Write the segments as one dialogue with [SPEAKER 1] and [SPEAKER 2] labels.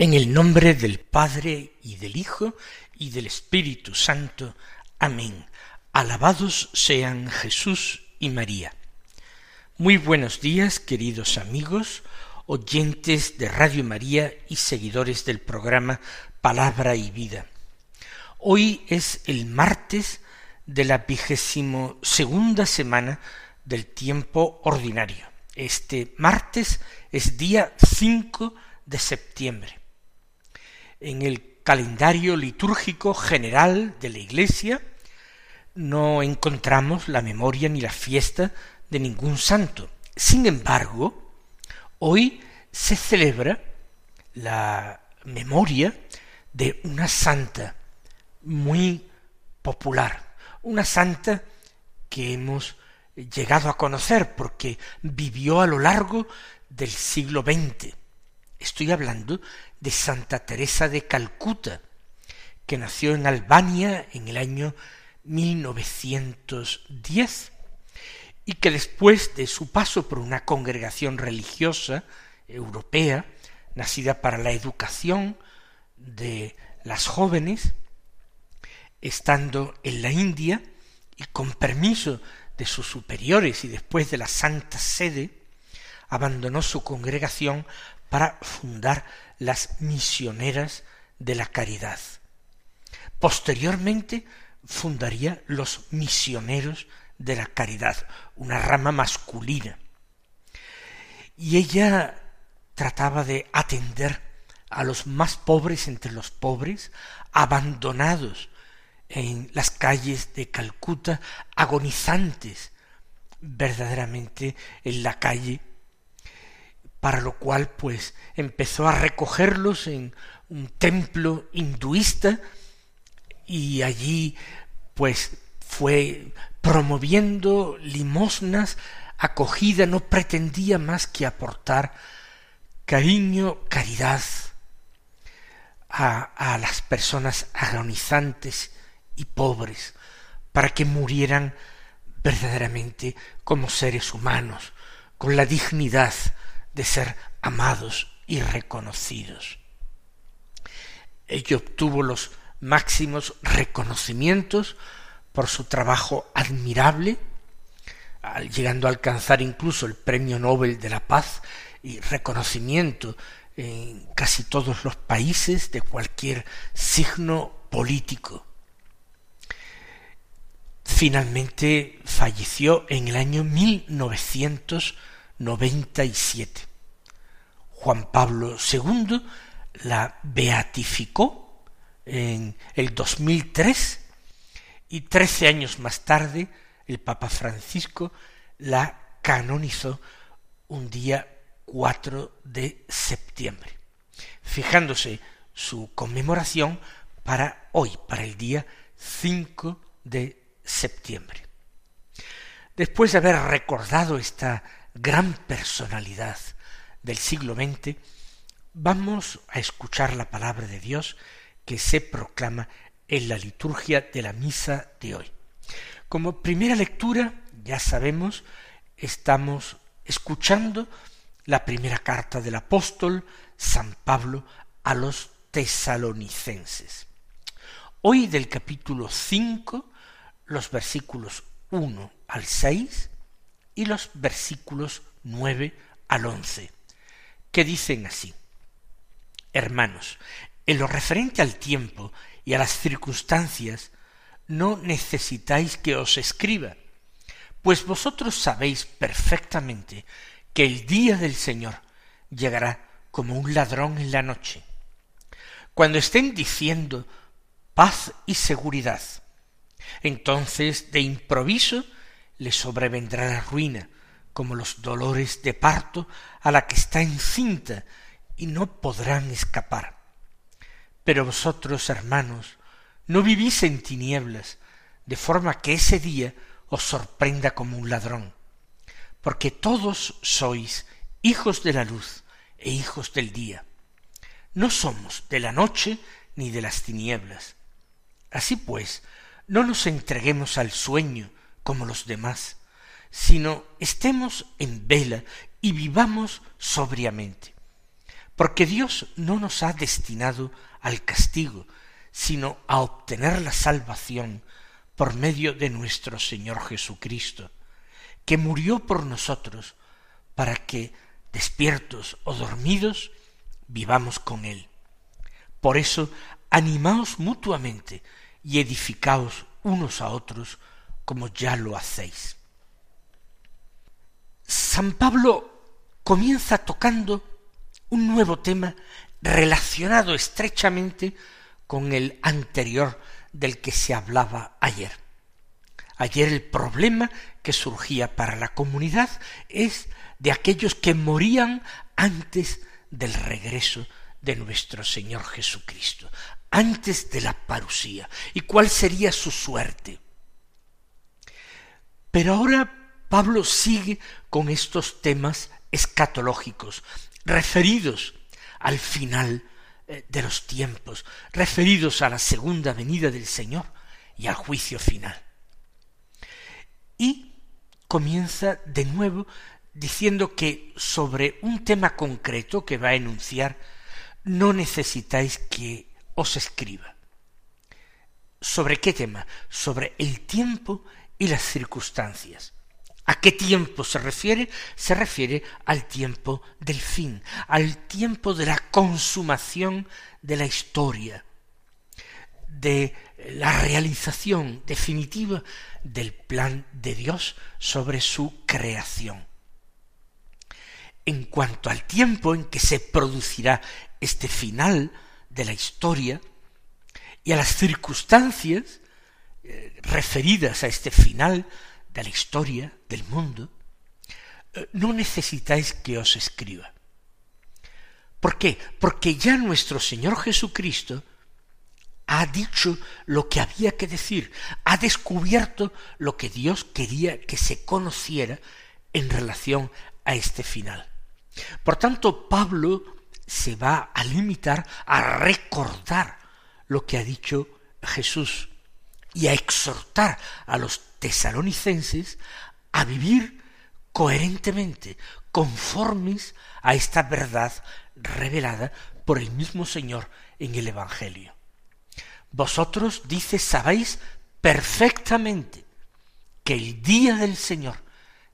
[SPEAKER 1] En el nombre del Padre y del Hijo y del Espíritu Santo. Amén. Alabados sean Jesús y María. Muy buenos días, queridos amigos, oyentes de Radio María y seguidores del programa Palabra y Vida. Hoy es el martes de la vigésimo segunda semana del tiempo ordinario. Este martes es día 5 de septiembre en el calendario litúrgico general de la Iglesia no encontramos la memoria ni la fiesta de ningún santo. Sin embargo, hoy se celebra la memoria de una santa muy popular, una santa que hemos llegado a conocer porque vivió a lo largo del siglo XX. Estoy hablando de Santa Teresa de Calcuta, que nació en Albania en el año 1910 y que después de su paso por una congregación religiosa europea, nacida para la educación de las jóvenes, estando en la India y con permiso de sus superiores y después de la Santa Sede, abandonó su congregación para fundar las misioneras de la caridad. Posteriormente fundaría los misioneros de la caridad, una rama masculina. Y ella trataba de atender a los más pobres entre los pobres, abandonados en las calles de Calcuta, agonizantes verdaderamente en la calle para lo cual pues empezó a recogerlos en un templo hinduista y allí pues fue promoviendo limosnas, acogida, no pretendía más que aportar cariño, caridad a, a las personas agonizantes y pobres, para que murieran verdaderamente como seres humanos, con la dignidad de ser amados y reconocidos. Ella obtuvo los máximos reconocimientos por su trabajo admirable, llegando a alcanzar incluso el Premio Nobel de la Paz y reconocimiento en casi todos los países de cualquier signo político. Finalmente falleció en el año 1997. Juan Pablo II la beatificó en el 2003 y trece años más tarde el Papa Francisco la canonizó un día 4 de septiembre, fijándose su conmemoración para hoy, para el día 5 de septiembre. Después de haber recordado esta gran personalidad del siglo XX, vamos a escuchar la palabra de Dios que se proclama en la liturgia de la misa de hoy. Como primera lectura, ya sabemos, estamos escuchando la primera carta del apóstol San Pablo a los tesalonicenses. Hoy del capítulo 5, los versículos 1 al 6 y los versículos 9 al 11 que dicen así, Hermanos, en lo referente al tiempo y a las circunstancias, no necesitáis que os escriba, pues vosotros sabéis perfectamente que el día del Señor llegará como un ladrón en la noche. Cuando estén diciendo paz y seguridad, entonces de improviso le sobrevendrá la ruina, como los dolores de parto a la que está encinta y no podrán escapar. Pero vosotros, hermanos, no vivís en tinieblas, de forma que ese día os sorprenda como un ladrón, porque todos sois hijos de la luz e hijos del día. No somos de la noche ni de las tinieblas. Así pues, no nos entreguemos al sueño como los demás, sino estemos en vela y vivamos sobriamente. Porque Dios no nos ha destinado al castigo, sino a obtener la salvación por medio de nuestro Señor Jesucristo, que murió por nosotros para que, despiertos o dormidos, vivamos con Él. Por eso, animaos mutuamente y edificaos unos a otros como ya lo hacéis. San Pablo comienza tocando un nuevo tema relacionado estrechamente con el anterior del que se hablaba ayer. Ayer el problema que surgía para la comunidad es de aquellos que morían antes del regreso de nuestro Señor Jesucristo, antes de la parusía, y cuál sería su suerte. Pero ahora Pablo sigue con estos temas escatológicos, referidos al final eh, de los tiempos, referidos a la segunda venida del Señor y al juicio final. Y comienza de nuevo diciendo que sobre un tema concreto que va a enunciar no necesitáis que os escriba. ¿Sobre qué tema? Sobre el tiempo y las circunstancias. ¿A qué tiempo se refiere? Se refiere al tiempo del fin, al tiempo de la consumación de la historia, de la realización definitiva del plan de Dios sobre su creación. En cuanto al tiempo en que se producirá este final de la historia y a las circunstancias eh, referidas a este final de la historia del mundo, eh, no necesitáis que os escriba. ¿Por qué? Porque ya nuestro Señor Jesucristo ha dicho lo que había que decir, ha descubierto lo que Dios quería que se conociera en relación a este final. Por tanto, Pablo se va a limitar a recordar lo que ha dicho Jesús y a exhortar a los tesalonicenses a vivir coherentemente, conformes a esta verdad revelada por el mismo Señor en el Evangelio. Vosotros, dice, sabéis perfectamente que el día del Señor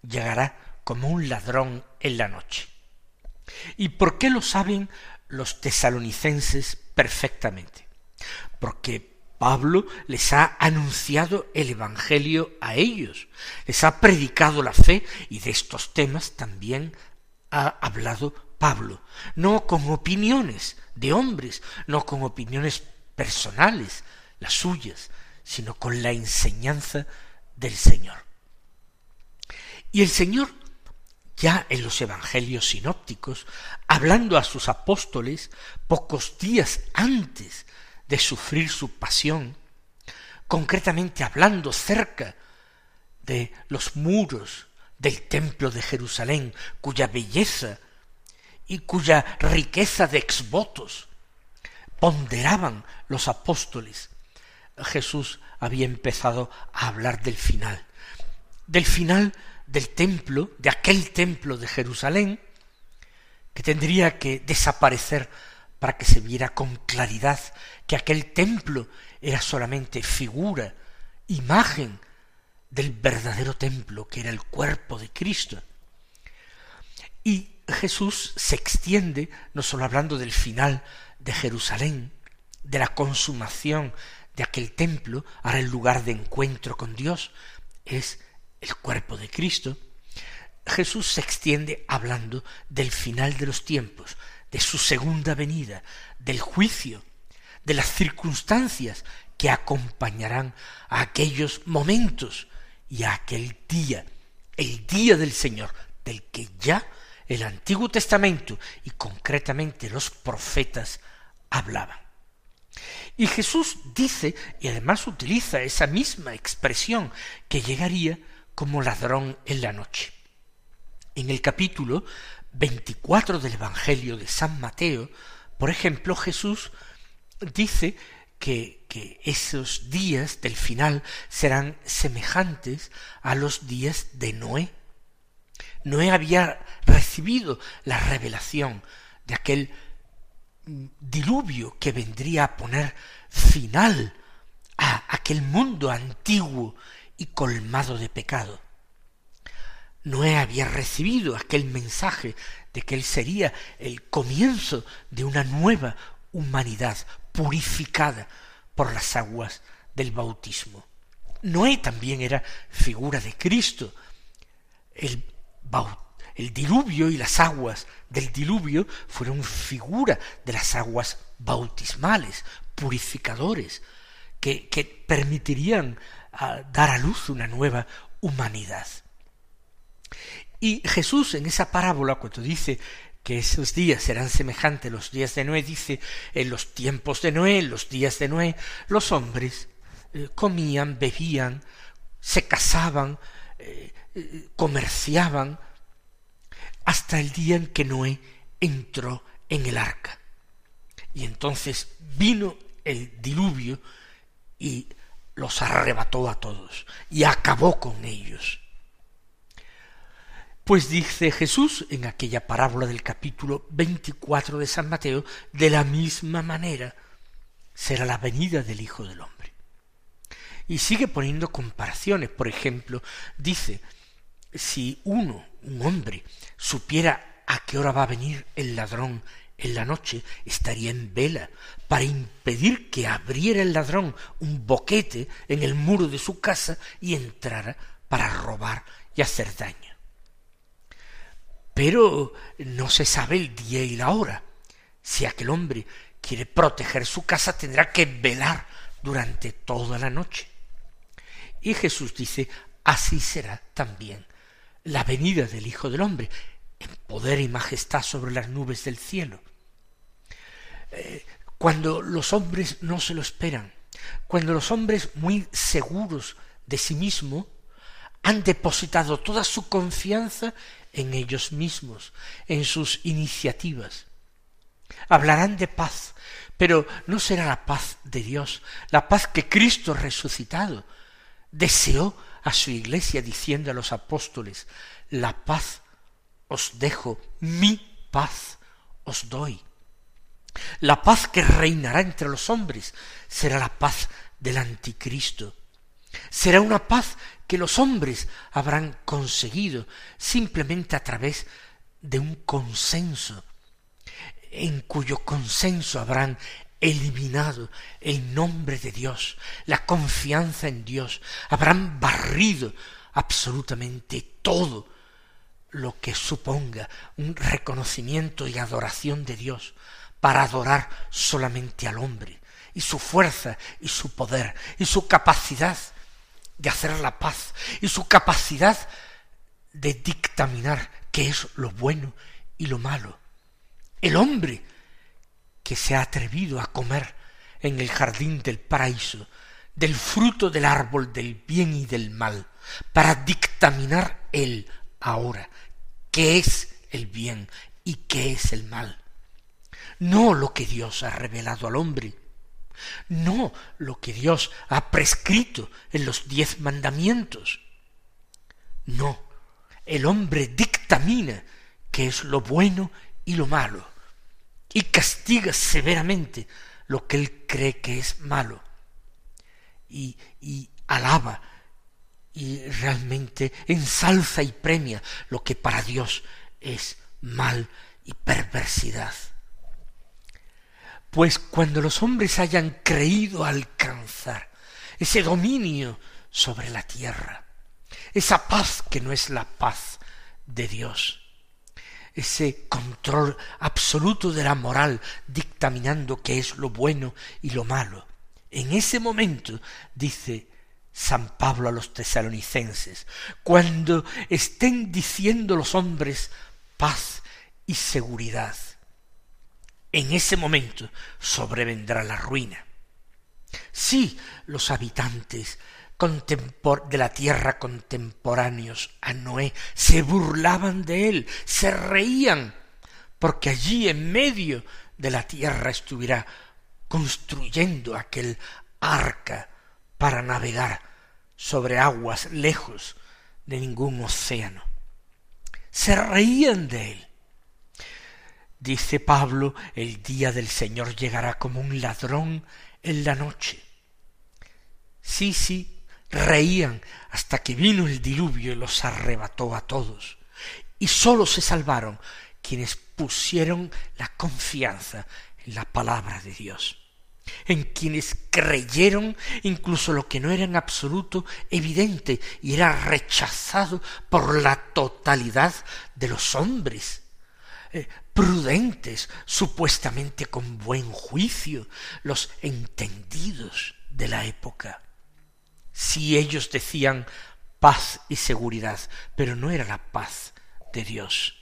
[SPEAKER 1] llegará como un ladrón en la noche. ¿Y por qué lo saben los tesalonicenses perfectamente? Porque Pablo les ha anunciado el Evangelio a ellos, les ha predicado la fe y de estos temas también ha hablado Pablo, no con opiniones de hombres, no con opiniones personales, las suyas, sino con la enseñanza del Señor. Y el Señor, ya en los Evangelios sinópticos, hablando a sus apóstoles pocos días antes de sufrir su pasión, concretamente hablando cerca de los muros del templo de Jerusalén, cuya belleza y cuya riqueza de exvotos ponderaban los apóstoles, Jesús había empezado a hablar del final, del final del templo, de aquel templo de Jerusalén, que tendría que desaparecer para que se viera con claridad que aquel templo era solamente figura, imagen del verdadero templo que era el cuerpo de Cristo. Y Jesús se extiende, no sólo hablando del final de Jerusalén, de la consumación de aquel templo, ahora el lugar de encuentro con Dios es el cuerpo de Cristo, Jesús se extiende hablando del final de los tiempos, de su segunda venida, del juicio, de las circunstancias que acompañarán a aquellos momentos y a aquel día, el día del Señor, del que ya el Antiguo Testamento y concretamente los profetas hablaban. Y Jesús dice, y además utiliza esa misma expresión, que llegaría como ladrón en la noche. En el capítulo 24 del Evangelio de San Mateo, por ejemplo, Jesús dice que, que, esos días del final serán semejantes a los días de Noé. Noé había recibido la revelación de aquel diluvio que vendría a poner final a aquel mundo antiguo y colmado de pecado. Noé había recibido aquel mensaje de que él sería el comienzo de una nueva humanidad purificada por las aguas del bautismo. Noé también era figura de Cristo. El, el diluvio y las aguas del diluvio fueron figura de las aguas bautismales, purificadores, que, permitirían ah, dar a luz una nueva humanidad. Y Jesús en esa parábola, cuando dice que esos días serán semejantes a los días de Noé, dice, en los tiempos de Noé, en los días de Noé, los hombres eh, comían, bebían, se casaban, eh, eh, comerciaban, hasta el día en que Noé entró en el arca. Y entonces vino el diluvio y los arrebató a todos y acabó con ellos. Pues dice Jesús en aquella parábola del capítulo 24 de San Mateo, de la misma manera será la venida del Hijo del Hombre. Y sigue poniendo comparaciones. Por ejemplo, dice, si uno, un hombre, supiera a qué hora va a venir el ladrón en la noche, estaría en vela para impedir que abriera el ladrón un boquete en el muro de su casa y entrara para robar y hacer daño pero no se sabe el día y la hora. Si aquel hombre quiere proteger su casa, tendrá que velar durante toda la noche. Y Jesús dice, así será también la venida del Hijo del Hombre, en poder y majestad sobre las nubes del cielo. Eh, cuando los hombres no se lo esperan, cuando los hombres muy seguros de sí mismos han depositado toda su confianza en ellos mismos, en sus iniciativas. Hablarán de paz, pero no será la paz de Dios, la paz que Cristo resucitado deseó a su iglesia diciendo a los apóstoles, la paz os dejo, mi paz os doy. La paz que reinará entre los hombres será la paz del anticristo. Será una paz que los hombres habrán conseguido simplemente a través de un consenso, en cuyo consenso habrán eliminado el nombre de Dios, la confianza en Dios, habrán barrido absolutamente todo lo que suponga un reconocimiento y adoración de Dios para adorar solamente al hombre y su fuerza y su poder y su capacidad de hacer la paz y su capacidad de dictaminar qué es lo bueno y lo malo. El hombre que se ha atrevido a comer en el jardín del paraíso del fruto del árbol del bien y del mal, para dictaminar él ahora qué es el bien y qué es el mal. No lo que Dios ha revelado al hombre, no lo que Dios ha prescrito en los diez mandamientos. No, el hombre dictamina qué es lo bueno y lo malo, y castiga severamente lo que él cree que es malo, y, y alaba y realmente ensalza y premia lo que para Dios es mal y perversidad. Pues cuando los hombres hayan creído alcanzar ese dominio sobre la tierra, esa paz que no es la paz de Dios, ese control absoluto de la moral, dictaminando qué es lo bueno y lo malo. En ese momento, dice San Pablo a los tesalonicenses, cuando estén diciendo los hombres paz y seguridad, en ese momento sobrevendrá la ruina. Sí, los habitantes de la tierra contemporáneos a Noé se burlaban de él, se reían, porque allí en medio de la tierra estuviera construyendo aquel arca para navegar sobre aguas lejos de ningún océano. Se reían de él. Dice Pablo, el día del Señor llegará como un ladrón en la noche. Sí, sí, reían hasta que vino el diluvio y los arrebató a todos. Y sólo se salvaron quienes pusieron la confianza en la palabra de Dios, en quienes creyeron incluso lo que no era en absoluto evidente y era rechazado por la totalidad de los hombres, eh, prudentes, supuestamente con buen juicio, los entendidos de la época si ellos decían paz y seguridad, pero no era la paz de Dios.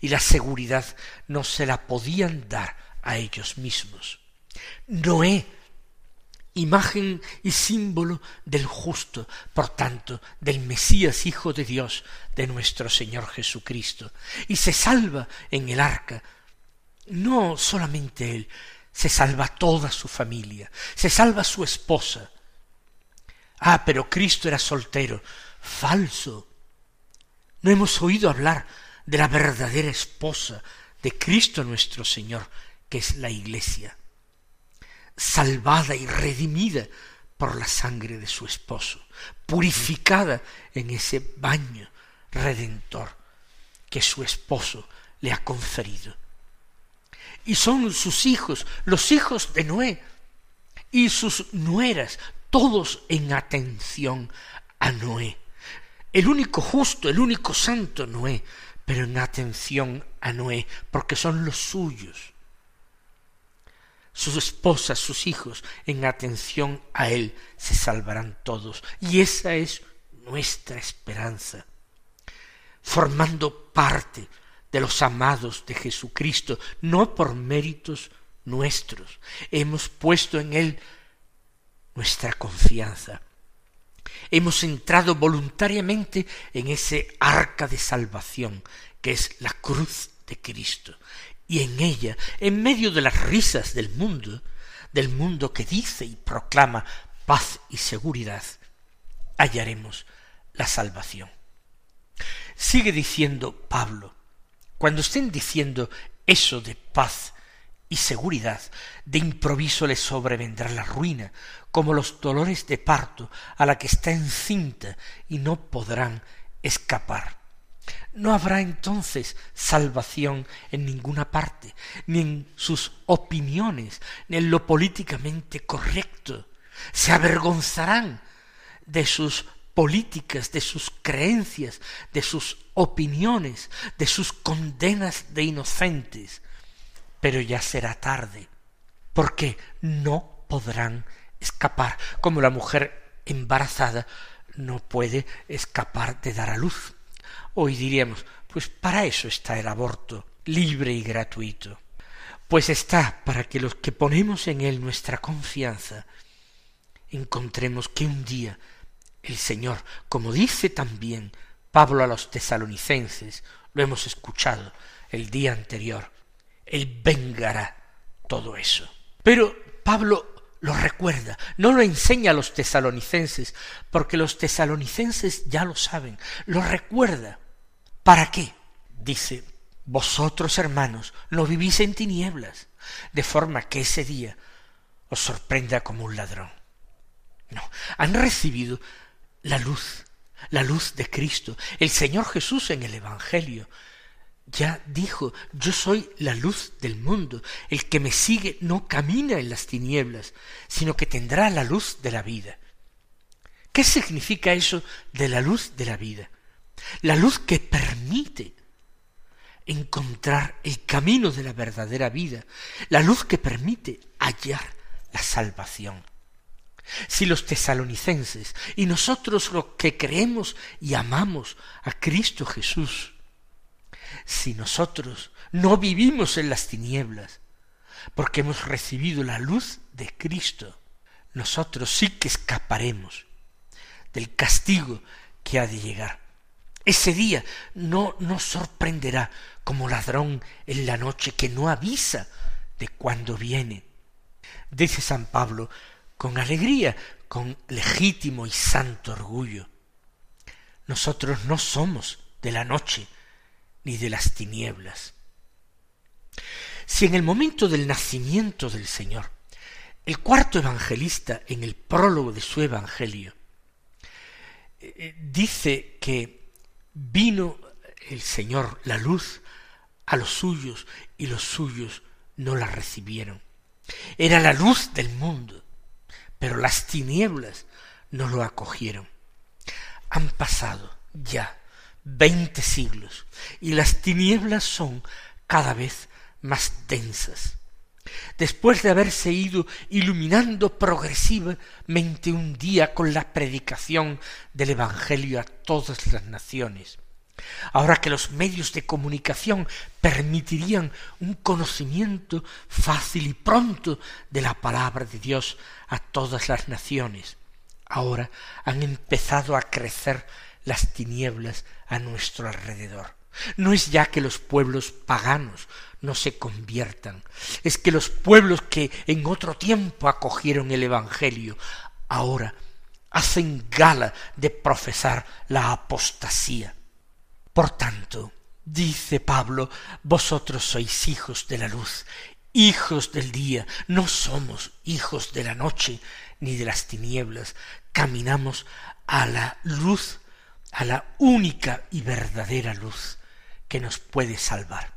[SPEAKER 1] Y la seguridad no se la podían dar a ellos mismos. Noé, imagen y símbolo del justo, por tanto, del Mesías Hijo de Dios, de nuestro Señor Jesucristo, y se salva en el arca, no solamente él, se salva toda su familia, se salva su esposa, Ah, pero Cristo era soltero. Falso. No hemos oído hablar de la verdadera esposa de Cristo nuestro Señor, que es la Iglesia, salvada y redimida por la sangre de su esposo, purificada en ese baño redentor que su esposo le ha conferido. Y son sus hijos, los hijos de Noé, y sus nueras, todos en atención a Noé. El único justo, el único santo Noé, pero en atención a Noé, porque son los suyos. Sus esposas, sus hijos, en atención a él, se salvarán todos. Y esa es nuestra esperanza, formando parte de los amados de Jesucristo, no por méritos nuestros. Hemos puesto en él nuestra confianza. Hemos entrado voluntariamente en ese arca de salvación que es la cruz de Cristo. Y en ella, en medio de las risas del mundo, del mundo que dice y proclama paz y seguridad, hallaremos la salvación. Sigue diciendo Pablo, cuando estén diciendo eso de paz y seguridad, de improviso les sobrevendrá la ruina, como los dolores de parto a la que está encinta y no podrán escapar. No habrá entonces salvación en ninguna parte, ni en sus opiniones, ni en lo políticamente correcto. Se avergonzarán de sus políticas, de sus creencias, de sus opiniones, de sus condenas de inocentes, pero ya será tarde, porque no podrán escapar, como la mujer embarazada no puede escapar de dar a luz. Hoy diríamos, pues para eso está el aborto, libre y gratuito. Pues está para que los que ponemos en él nuestra confianza encontremos que un día el Señor, como dice también Pablo a los tesalonicenses, lo hemos escuchado el día anterior, él vengará todo eso. Pero Pablo lo recuerda, no lo enseña a los tesalonicenses, porque los tesalonicenses ya lo saben, lo recuerda. ¿Para qué? Dice, vosotros hermanos no vivís en tinieblas, de forma que ese día os sorprenda como un ladrón. No, han recibido la luz, la luz de Cristo, el Señor Jesús en el Evangelio, ya dijo, yo soy la luz del mundo, el que me sigue no camina en las tinieblas, sino que tendrá la luz de la vida. ¿Qué significa eso de la luz de la vida? La luz que permite encontrar el camino de la verdadera vida, la luz que permite hallar la salvación. Si los tesalonicenses y nosotros los que creemos y amamos a Cristo Jesús, si nosotros no vivimos en las tinieblas, porque hemos recibido la luz de Cristo, nosotros sí que escaparemos del castigo que ha de llegar. Ese día no nos sorprenderá como ladrón en la noche que no avisa de cuándo viene. Dice San Pablo con alegría, con legítimo y santo orgullo. Nosotros no somos de la noche ni de las tinieblas. Si en el momento del nacimiento del Señor, el cuarto evangelista en el prólogo de su evangelio eh, dice que vino el Señor, la luz, a los suyos y los suyos no la recibieron. Era la luz del mundo, pero las tinieblas no lo acogieron. Han pasado ya veinte siglos y las tinieblas son cada vez más densas. Después de haberse ido iluminando progresivamente un día con la predicación del Evangelio a todas las naciones, ahora que los medios de comunicación permitirían un conocimiento fácil y pronto de la palabra de Dios a todas las naciones, ahora han empezado a crecer las tinieblas a nuestro alrededor. No es ya que los pueblos paganos no se conviertan, es que los pueblos que en otro tiempo acogieron el Evangelio, ahora hacen gala de profesar la apostasía. Por tanto, dice Pablo, vosotros sois hijos de la luz, hijos del día, no somos hijos de la noche ni de las tinieblas, caminamos a la luz, a la única y verdadera luz que nos puede salvar.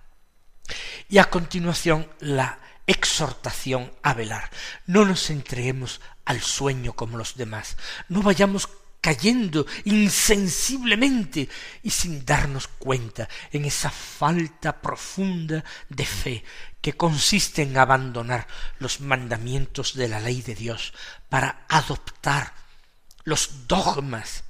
[SPEAKER 1] Y a continuación la exhortación a velar. No nos entreguemos al sueño como los demás. No vayamos cayendo insensiblemente y sin darnos cuenta en esa falta profunda de fe que consiste en abandonar los mandamientos de la ley de Dios para adoptar los dogmas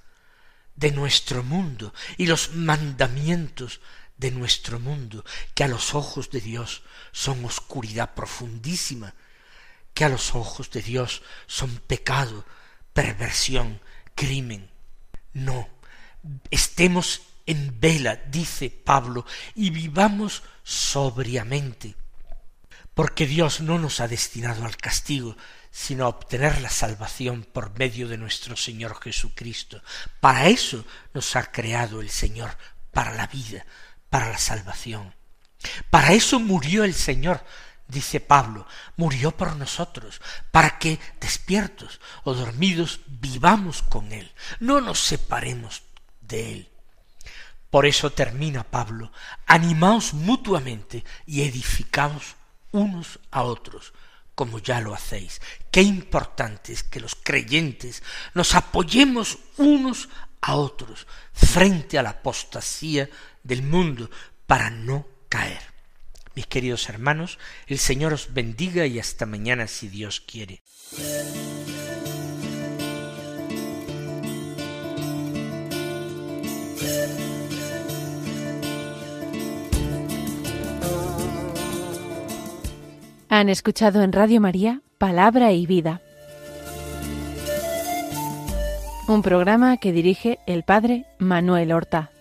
[SPEAKER 1] de nuestro mundo y los mandamientos de nuestro mundo, que a los ojos de Dios son oscuridad profundísima, que a los ojos de Dios son pecado, perversión, crimen. No, estemos en vela, dice Pablo, y vivamos sobriamente, porque Dios no nos ha destinado al castigo, sino a obtener la salvación por medio de nuestro Señor Jesucristo. Para eso nos ha creado el Señor, para la vida, para la salvación. Para eso murió el Señor, dice Pablo, murió por nosotros, para que, despiertos o dormidos, vivamos con Él, no nos separemos de Él. Por eso termina Pablo, animaos mutuamente y edificaos unos a otros, como ya lo hacéis. Qué importante es que los creyentes nos apoyemos unos a otros frente a la apostasía del mundo para no caer. Mis queridos hermanos, el Señor os bendiga y hasta mañana si Dios quiere.
[SPEAKER 2] Han escuchado en Radio María Palabra y Vida, un programa que dirige el Padre Manuel Horta.